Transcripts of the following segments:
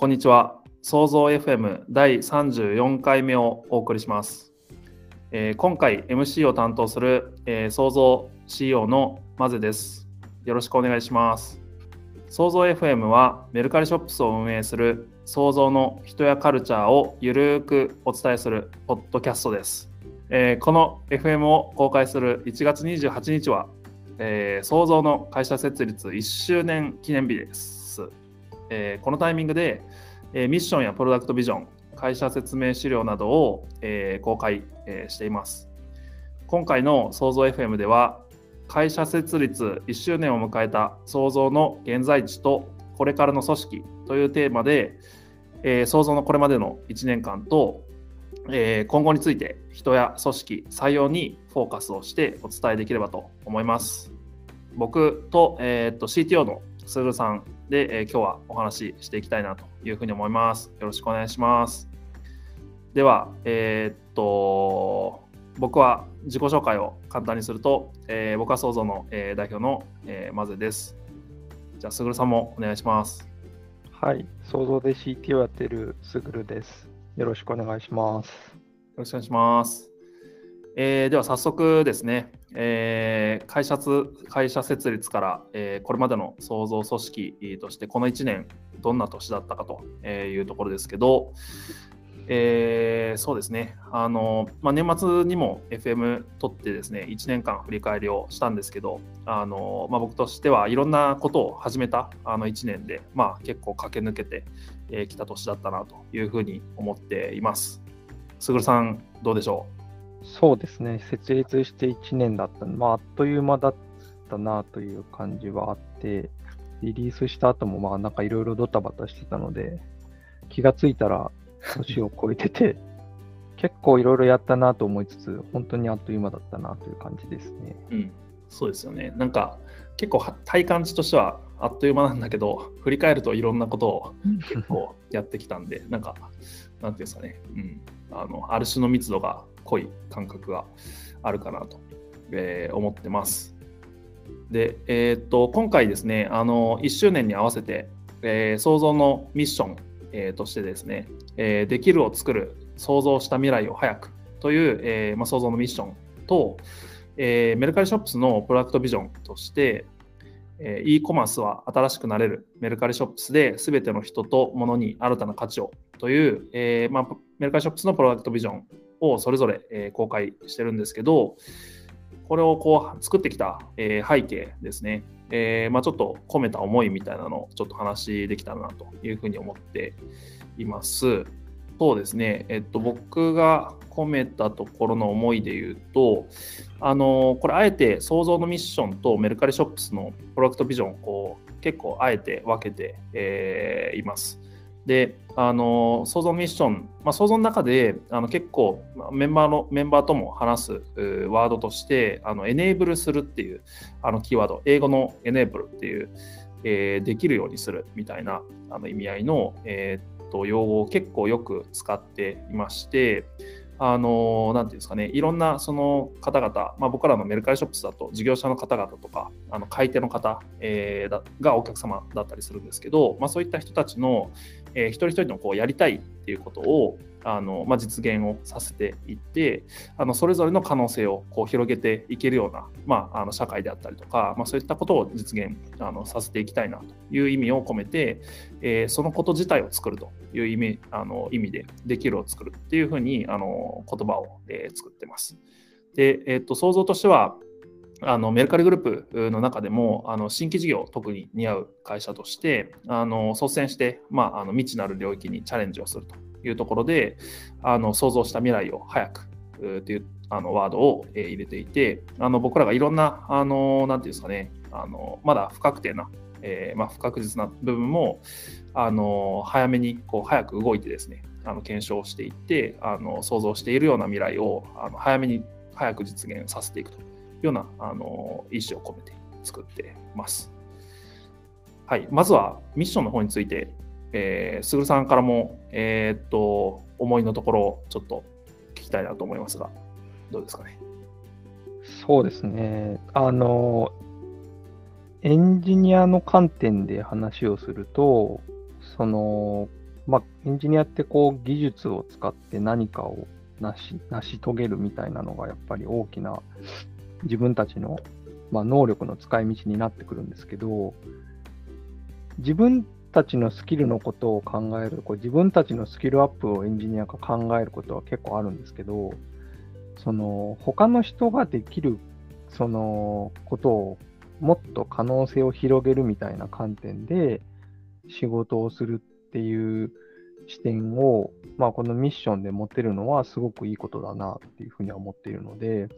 こんにちは。創造 FM 第34回目をお送りします。えー、今回 MC を担当する、えー、創造 CEO のマゼです。よろしくお願いします。創造 FM はメルカリショップスを運営する創造の人やカルチャーをゆるくお伝えするポッドキャストです。えー、この FM を公開する1月28日は、えー、創造の会社設立1周年記念日です。えー、このタイミングで、えミッションやプロダクトビジョン、会社説明資料などを、え公開、えしています。今回の創造 FM では、会社設立1周年を迎えた創造の現在地とこれからの組織というテーマで、え、創造のこれまでの1年間と、え、今後について人や組織採用にフォーカスをしてお伝えできればと思います。僕と,、えー、と CTO のすぐさんで、えー、今日はお話ししていきたいなというふうに思います。よろしくお願いします。では、えー、っと、僕は自己紹介を簡単にすると、えー、僕は創造の、えー、代表の、えー、マゼです。じゃあ、すぐるさんもお願いします。はい、創造で CT をやっているすぐるです。よろしくお願いします。よろしくお願いします。えー、では早速ですね、えー、会社会社設立から、えー、これまでの創造組織としてこの1年どんな年だったかというところですけど、えー、そうですね、あのまあ、年末にも FM 取ってですね、1年間振り返りをしたんですけど、あのまあ、僕としてはいろんなことを始めたあの1年で、まあ、結構駆け抜けてき、えー、た年だったなというふうに思っています。すぐるさん、どうでしょう？そうですね、設立して1年だった。まあ、あっという間だったなという感じはあって、リリースした後もまあなんかいろいろドタバタしてたので、気がついたら年を超えてて、結構いろいろやったなと思いつつ、本当にあっという間だったなという感じですね。うん、そうですよね。なんか結構体感値としてはあっという間なんだけど、振り返るといろんなことを結構やってきたんで、なんか、なんていうんですかね、うん、あのある種の密度が濃い感覚があるかなと、えー、思ってます。で、えー、っと今回ですね、あの1周年に合わせて、えー、創造のミッション、えー、としてですね、えー、できるを作る、想像した未来を早くという、えーまあ、創造のミッションと、えー、メルカリショップスのプロダクトビジョンとして、えー、e コマースは新しくなれるメルカリショップスで全ての人と物に新たな価値をという、えーまあ、メルカリショップスのプロダクトビジョンをそれぞれ、え、公開してるんですけど、これをこう作ってきた、え、背景ですね、えーまあ、ちょっと込めた思いみたいなのをちょっと話できたらなというふうに思っています。そうですね、えっと、僕が込めたところの思いで言うと、あのこれ、あえて創造のミッションとメルカリショップスのプロダクトビジョンをこう結構あえて分けて、えー、います。で、あの創造ミッション、まあ、創造の中であの結構メンバーのメンバーとも話すワードとしてあのエネーブルするっていうあのキーワード。英語のエネーブルっていう、えー、できるようにするみたいなあの意味合いの、えー、と用語を結構よく使っていまして、あの、なていうんですかね、いろんなその方々、まあ、僕らのメルカリショップスだと事業者の方々とか、あの買い手の方、えー、がお客様だったりするんですけど、まあ、そういった人たちの、えー、一人一人のこうやりたいっていうことを、あのまあ、実現をさせていってあのそれぞれの可能性をこう広げていけるような、まあ、あの社会であったりとか、まあ、そういったことを実現あのさせていきたいなという意味を込めて、えー、そのこと自体を作るという意味あの意味でできるを作るっていうふうにあの言葉を、えー、作ってます。で、えー、っと想像としてはあのメルカリグループの中でもあの新規事業特に似合う会社としてあの率先して、まあ、あの未知なる領域にチャレンジをするというところで、あの想像した未来を早くというあのワードを入れていて、あの僕らがいろんな、あのなんていうんですかね、あのまだ不確定な、えー、まあ、不確実な部分も、あの早めにこう早く動いてですね、あの検証していって、あの想像しているような未来をあの早めに早く実現させていくと。ようなあの意思を込めて作ってます。はい、まずはミッションの方についてえー、すぐるさんからも、えー、っと、思いのところをちょっと聞きたいなと思いますが、どうですかね？そうですね。あの、エンジニアの観点で話をすると、その、まあ、エンジニアってこう技術を使って何かを成し成し遂げるみたいなのがやっぱり大きな自分たちの、まあ、能力の使い道になってくるんですけど、自分たちのスキルのことを考える、こう自分たちのスキルアップをエンジニアが考えることは結構あるんですけど、その他の人ができるそのことをもっと可能性を広げるみたいな観点で仕事をするっていう視点を、まあ、このミッションで持てるのはすごくいいことだなっていうふうには思っているので、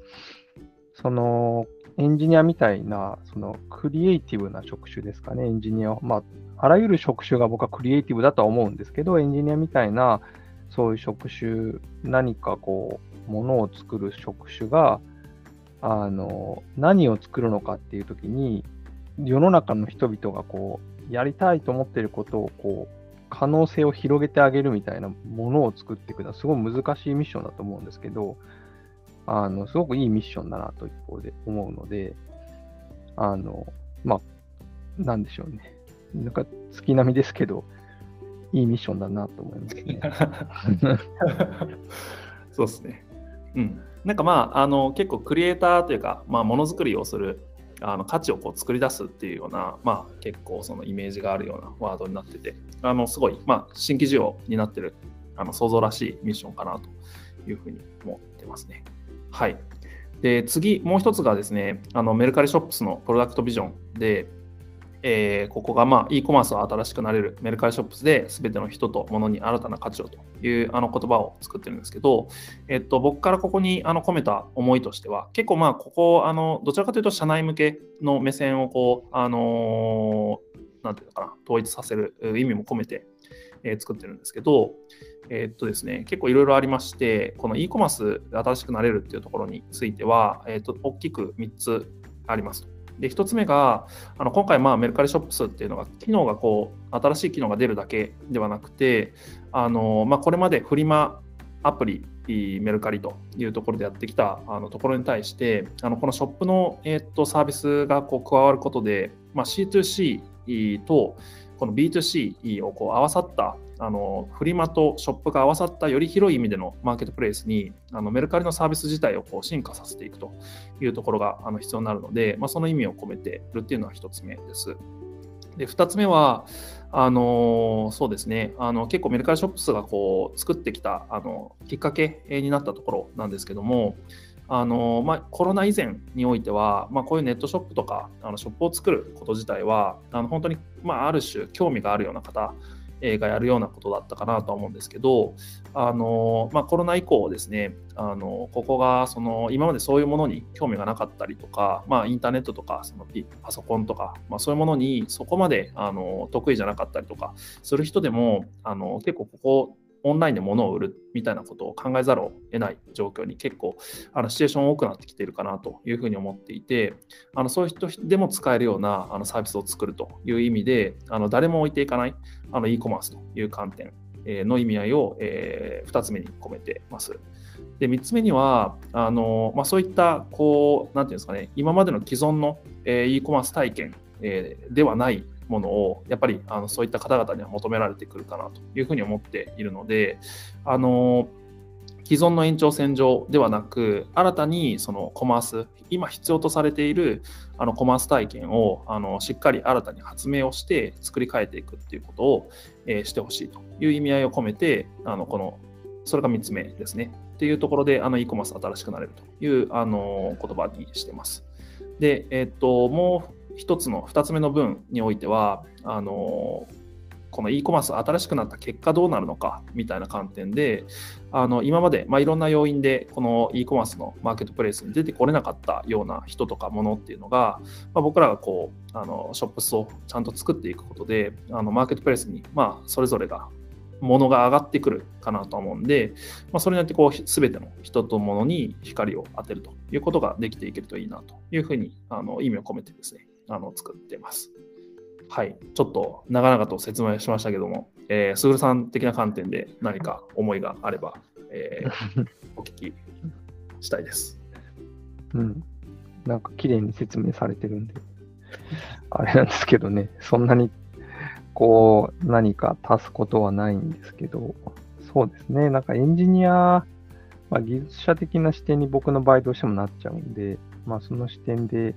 そのエンジニアみたいな、そのクリエイティブな職種ですかね、エンジニア、まあ、あらゆる職種が僕はクリエイティブだとは思うんですけど、エンジニアみたいな、そういう職種、何かこう、ものを作る職種が、あの、何を作るのかっていうときに、世の中の人々がこう、やりたいと思っていることを、こう、可能性を広げてあげるみたいなものを作っていくのは、すごい難しいミッションだと思うんですけど、あの、すごくいいミッションだなと一方で思うので、あの、まあ、なんでしょうね。なんか月並みですけど、いいミッションだなと思いますね。そうですね。うん。なんかまあ、あの結構クリエイターというか、まあ、ものづくりをするあの価値をこう作り出すっていうような、まあ、結構そのイメージがあるようなワードになってて、あのすごい、まあ、新規需要になってるあの想像らしいミッションかなというふうに思ってますね。はい。で、次、もう一つがですね、あのメルカリショップスのプロダクトビジョンで、えー、ここが、まあ、e コマースは新しくなれるメルカリショップスで全ての人と物に新たな価値をというあの言葉を作ってるんですけど、えっと、僕からここにあの込めた思いとしては、結構まあ、ここ、あのどちらかというと社内向けの目線をこう、あのー、なんていうのかな、統一させる意味も込めて、えー、作ってるんですけど、えー、っとですね、結構いろいろありまして、この e コマースで新しくなれるっていうところについては、えー、っと大きく3つあります。で、1つ目が、あの今回、まあ、メルカリショップスっていうのが、機能がこう、新しい機能が出るだけではなくて、あのまあ、これまでフリマアプリ、メルカリというところでやってきたあのところに対して、あのこのショップの、えー、っとサービスがこう加わることで、まあ、C2C とこの B2C をこう合わさったあのフリマとショップが合わさったより広い意味でのマーケットプレイスにあのメルカリのサービス自体をこう進化させていくというところがあの必要になるので、まあ、その意味を込めてるっていうのは1つ目です。で2つ目は、あのそうですねあの結構メルカリショップスがこう作ってきたあのきっかけになったところなんですけども、あのまあ、コロナ以前においては、まあ、こういうネットショップとかあのショップを作ること自体はあの本当に、まあ、ある種興味があるような方がやるようなことだったかなとは思うんですけど、あのまあ、コロナ以降ですね、あのここがその今までそういうものに興味がなかったりとか、まあ、インターネットとかそのパソコンとか、まあ、そういうものにそこまであの得意じゃなかったりとかする人でもあの結構ここオンラインで物を売るみたいなことを考えざるを得ない状況に結構あのシチュエーション多くなってきているかなというふうに思っていてあのそういう人でも使えるようなあのサービスを作るという意味であの誰も置いていかないあの e コマースという観点の意味合いを、えー、2つ目に込めてます。で3つ目にはあの、まあ、そういったこうなんていうんですかね今までの既存の、えー、e コマース体験、ではないものをやっぱりあのそういった方々には求められてくるかなというふうに思っているのであの既存の延長線上ではなく新たにそのコマース今必要とされているあのコマース体験をあのしっかり新たに発明をして作り変えていくっていうことを、えー、してほしいという意味合いを込めてあのこのそれが3つ目ですねっていうところであの e コマース新しくなれるというあの言葉にしてます。で、えっ、と、もう一つの2つ目の文においてはあのこの e コマース新しくなった結果どうなるのかみたいな観点であの今まで、まあ、いろんな要因でこの e コマースのマーケットプレイスに出てこれなかったような人とかものっていうのが、まあ、僕らがこうあのショップスをちゃんと作っていくことであのマーケットプレイスに、まあ、それぞれがものが上がってくるかなと思うんで、まあ、それによってこう全ての人と物に光を当てるということができていけるといいなというふうにあの意味を込めてですねあの作ってます。はい、ちょっと長々と説明しましたけども、えー、すぐるさん的な観点で何か思いがあれば、えー、お聞きしたいです。うん。なんか綺麗に説明されてるんで、あれなんですけどね、そんなにこう、何か足すことはないんですけど、そうですね、なんかエンジニア、まあ、技術者的な視点に僕の場合どうしてもなっちゃうんで、まあ、その視点で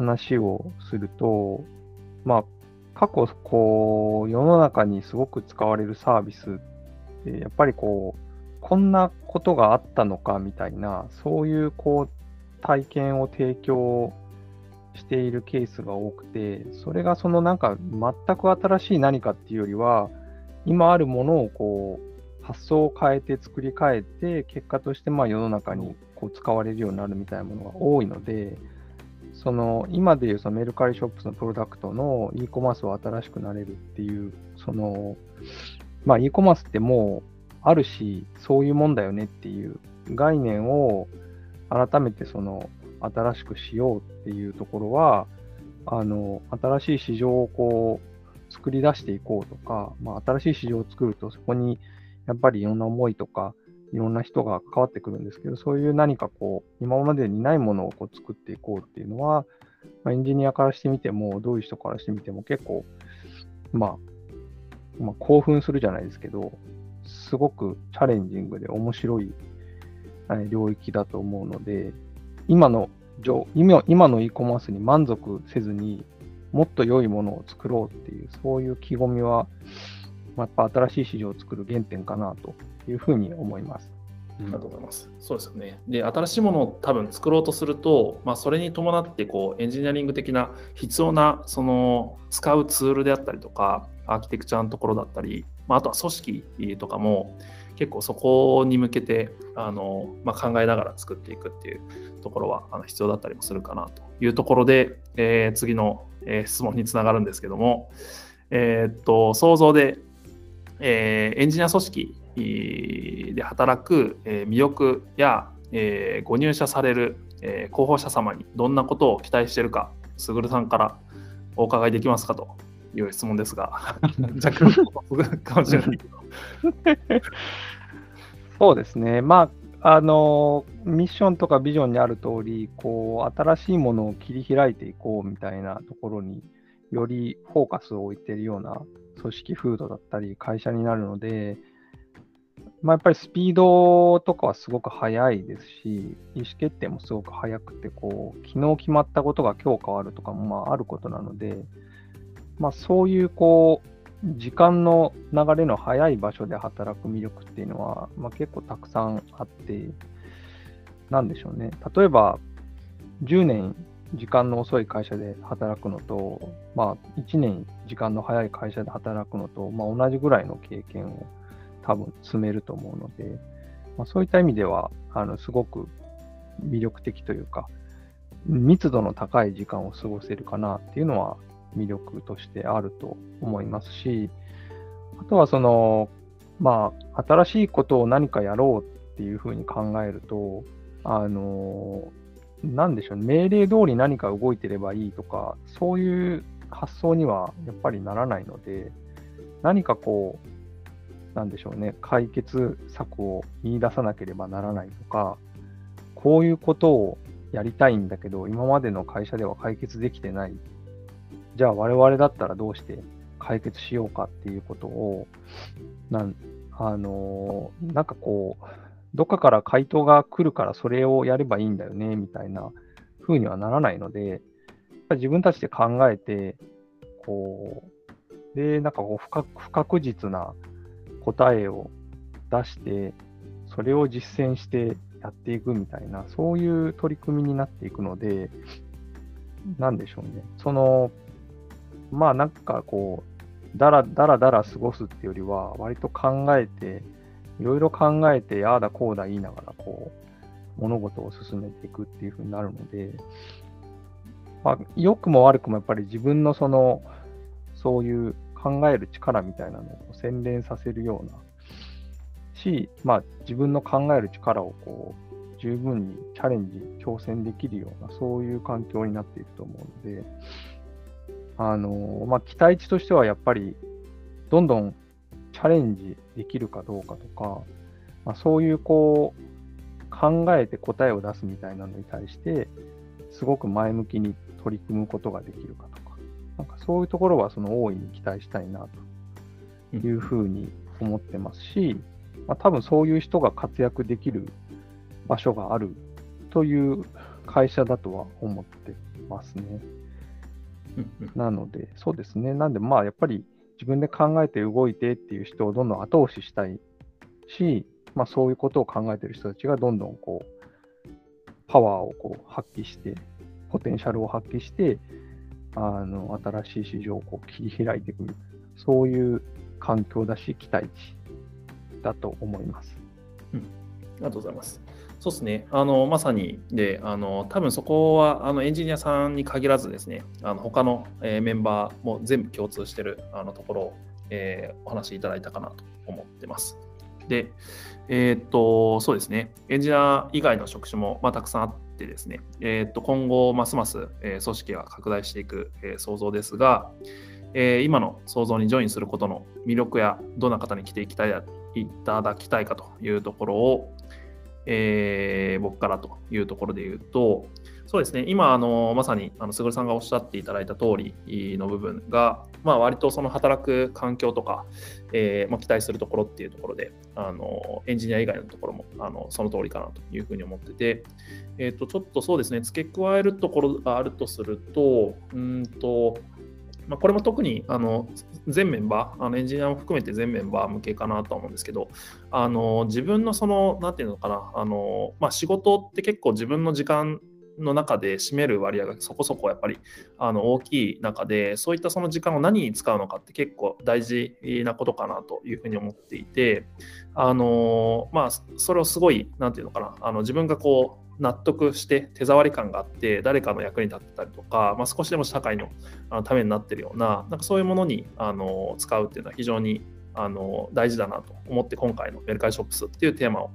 話をすると、まあ、過去、こう、世の中にすごく使われるサービスって、やっぱりこう、こんなことがあったのかみたいな、そういうこう、体験を提供しているケースが多くて、それがそのなんか全く新しい何かっていうよりは、今あるものをこう発想を変えて作り変えて、結果としてまあ世の中にこう使われるようになるみたいなものが多いので、その今でいうそのメルカリショップのプロダクトの e コマースを新しくなれるっていう、その、まあ e コマースってもうあるし、そういうもんだよねっていう概念を改めてその新しくしようっていうところは、あの、新しい市場をこう、作り出していこうとか、まあ、新しい市場を作ると、そこにやっぱりいろんな思いとか、いろんな人が関わってくるんですけど、そういう何かこう、今までにないものをこう作っていこうっていうのは、まあ、エンジニアからしてみても、どういう人からしてみても結構、まあ、まあ、興奮するじゃないですけど、すごくチャレンジングで面白い領域だと思うので、今の今今の e コマースに満足せずにもっと良いものを作ろうっていう、そういう気込みは、まあ、やっぱ新しい市場を作る原点かなというふうに思います。ありがとうございます。そうですよね。で、新しいものを多分作ろうとすると、まあ、それに伴ってこうエンジニアリング的な必要なその使うツールであったりとか、アーキテクチャのところだったり、まあ、あとは組織とかも、結構そこに向けてあの、まあ、考えながら作っていくっていうところはあの必要だったりもするかなというところで、えー、次の、え、質問につながるんですけども、えー、っと想像で、えエンジニア組織で働く、え魅力や、えご入社される、え候補者様にどんなことを期待しているか、すぐるさんからお伺いできますかという質問ですが、若干かもしれないけど。そうですね。まあ、あの、ミッションとかビジョンにある通り、こう、新しいものを切り開いていこうみたいなところによりフォーカスを置いているような組織風土だったり会社になるので、まあ、やっぱりスピードとかはすごく速いですし、意思決定もすごく速くて、こう、昨日決まったことが今日変わるとかもまああることなので、まあ、そういうこう、時間の流れの速い場所で働く魅力っていうのは、まあ、結構たくさんあって、なんでしょうね。例えば、10年時間の遅い会社で働くのと、まあ、1年時間の早い会社で働くのと、まあ、同じぐらいの経験を多分積めると思うので、まあ、そういった意味では、あのすごく魅力的というか、密度の高い時間を過ごせるかなっていうのは魅力としてあると思いますし、あとはその、まあ、新しいことを何かやろうっていうふうに考えると、あの、なんでしょう、ね。命令通り何か動いてればいいとか、そういう発想にはやっぱりならないので、何かこう、なんでしょうね、解決策を見出さなければならないとか、こういうことをやりたいんだけど、今までの会社では解決できてない。じゃあ我々だったらどうして解決しようかっていうことを、なんあのなんかこう、どっかから回答が来るからそれをやればいいんだよね、みたいな風にはならないので、やっぱ自分たちで考えて、こう、で、なんかこう不確不確実な答えを出して、それを実践してやっていくみたいな、そういう取り組みになっていくので、なんでしょうね。その、まあなんかこう、だらだらだら過ごすっていうよりは、割と考えて、いろいろ考えて、ああだこうだ言いながら、こう、物事を進めていくっていうふうになるので、まあ、良くも悪くもやっぱり自分のその、そういう考える力みたいなのを洗練させるような、し、まあ自分の考える力をこう、十分にチャレンジ、挑戦できるような、そういう環境になっていると思うので、あのまあ、期待値としてはやっぱり、どんどんチャレンジできるかどうかとか、まあ、そういうこう、考えて答えを出すみたいなのに対して、すごく前向きに取り組むことができるかとか、なんかそういうところはその大いに期待したいなというふうに思ってますし、まあ、多分そういう人が活躍できる場所があるという会社だとは思ってますね。なので、そうですね。なんで、まあ、やっぱり自分で考えて動いてっていう人をどんどん後押ししたいし、まあ、そういうことを考えてる人たちがどんどんこう、パワーをこう発揮して、ポテンシャルを発揮して、あの新しい市場をこう切り開いていく、そういう環境だし、期待値だと思います。うん、ありがとうございます。そうですね、あのまさに。で、あの多分そこはあのエンジニアさんに限らずですね、あの他の、えー、メンバーも全部共通しているあのところを、えー、お話しいただいたかなと思ってます。で、えー、っと、そうですね、エンジニア以外の職種も、まあ、たくさんあってですね、えー、っと今後、ますます、え、組織が拡大していく、え、想像ですが、え、今の想像にジョインすることの魅力やどんな方に来ていきたいいただきたいかというところを、えー、僕からというところで言うと、そうですね、今、あのまさにあの卓さんがおっしゃっていただいた通りの部分が、まあ、割とその働く環境とか、えーまあ、期待するところっていうところで、あのエンジニア以外のところもあのその通りかなというふうに思ってて、えー、とちょっとそうですね、付け加えるところがあるとすると、うんとまあ、これも特にあの全メンバー、あのエンジニアも含めて全メンバー向けかなと思うんですけど、あの自分のその、なんて言うのかな、あのまあ、仕事って結構自分の時間の中で占める割合がそこそこやっぱりあの大きい中でそういったその時間を何に使うのかって結構大事なことかなというふうに思っていてあのまあそれをすごい何て言うのかなあの自分がこう納得して手触り感があって誰かの役に立ってたりとか、まあ、少しでも社会のためになってるようななんかそういうものにあの使うっていうのは非常にあの大事だなと思って今回のメルカリショップスっていうテーマを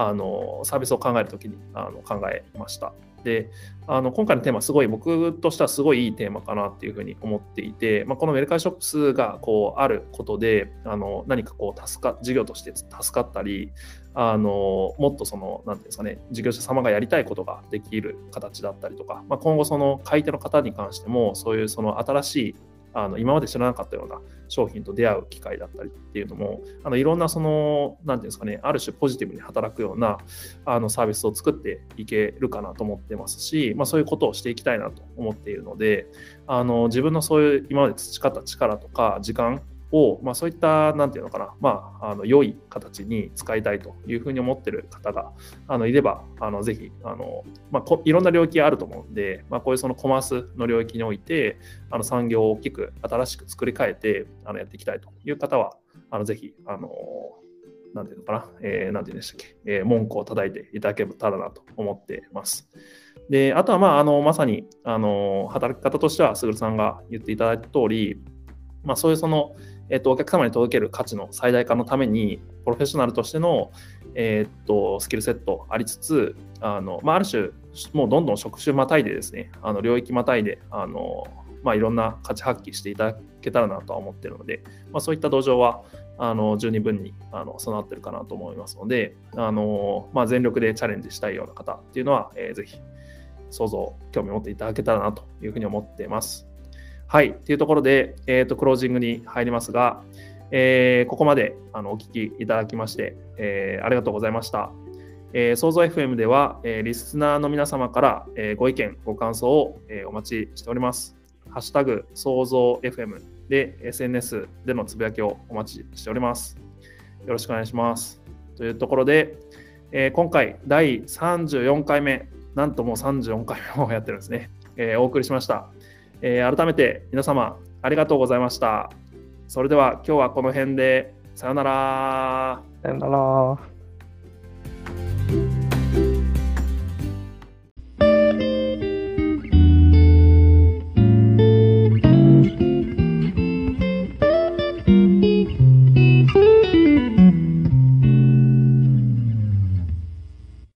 あのサービスを考えるときにあの考えました。であの今回のテーマすごい僕としてはすごいいいテーマかなっていうふうに思っていて、まあ、このメルカリショップスがこうあることであの何かこう助か事業として助かったりあのもっとその何ていうんですかね事業者様がやりたいことができる形だったりとか、まあ、今後その買い手の方に関してもそういうその新しいあの今まで知らなかったような商品と出会う機会だったりっていうのもあのいろんなその何て言うんですかねある種ポジティブに働くようなあのサービスを作っていけるかなと思ってますし、まあ、そういうことをしていきたいなと思っているのであの自分のそういう今まで培った力とか時間を、まあ、そういった、なんていうのかな、まあ、あの良い形に使いたいというふうに思ってる方があのいれば、あのぜひあの、まあ、いろんな領域あると思うんで、まあ、こういうそのコマースの領域において、あの産業を大きく新しく作り変えてあのやっていきたいという方は、あのぜひ、あのなんていうのかな、えー、なんていうんでしたっけ、えー、文句を叩いていただけたらなと思ってます。で、あとは、まあ、あのまさにあの働き方としては、すぐるさんが言っていただいた通り、まあ、そういうその、えっと、お客様に届ける価値の最大化のために、プロフェッショナルとしての、えっと、スキルセットありつつ、あのまあ、ある種、もうどんどん職種またいでですね、あの領域またいで、あのまあ、いろんな価値発揮していただけたらなとは思ってるので、まあ、そういった土壌はあの十二分にあの備わってるかなと思いますので、あのまあ、全力でチャレンジしたいような方っていうのは、えー、ぜひ想像、興味を持っていただけたらなというふうに思っています。はい。というところで、えっ、ー、と、クロージングに入りますが、えー、ここまであのお聞きいただきまして、えー、ありがとうございました。えー、創造 FM では、えー、リスナーの皆様から、えー、ご意見、ご感想を、えー、お待ちしております。ハッシュタグ、創造 FM で SNS でのつぶやきをお待ちしております。よろしくお願いします。というところで、えー、今回第34回目、なんともう34回目もやってるんですね。えー、お送りしました。えー、改めて皆様ありがとうございました。それでは今日はこの辺でさよなら。さよなら。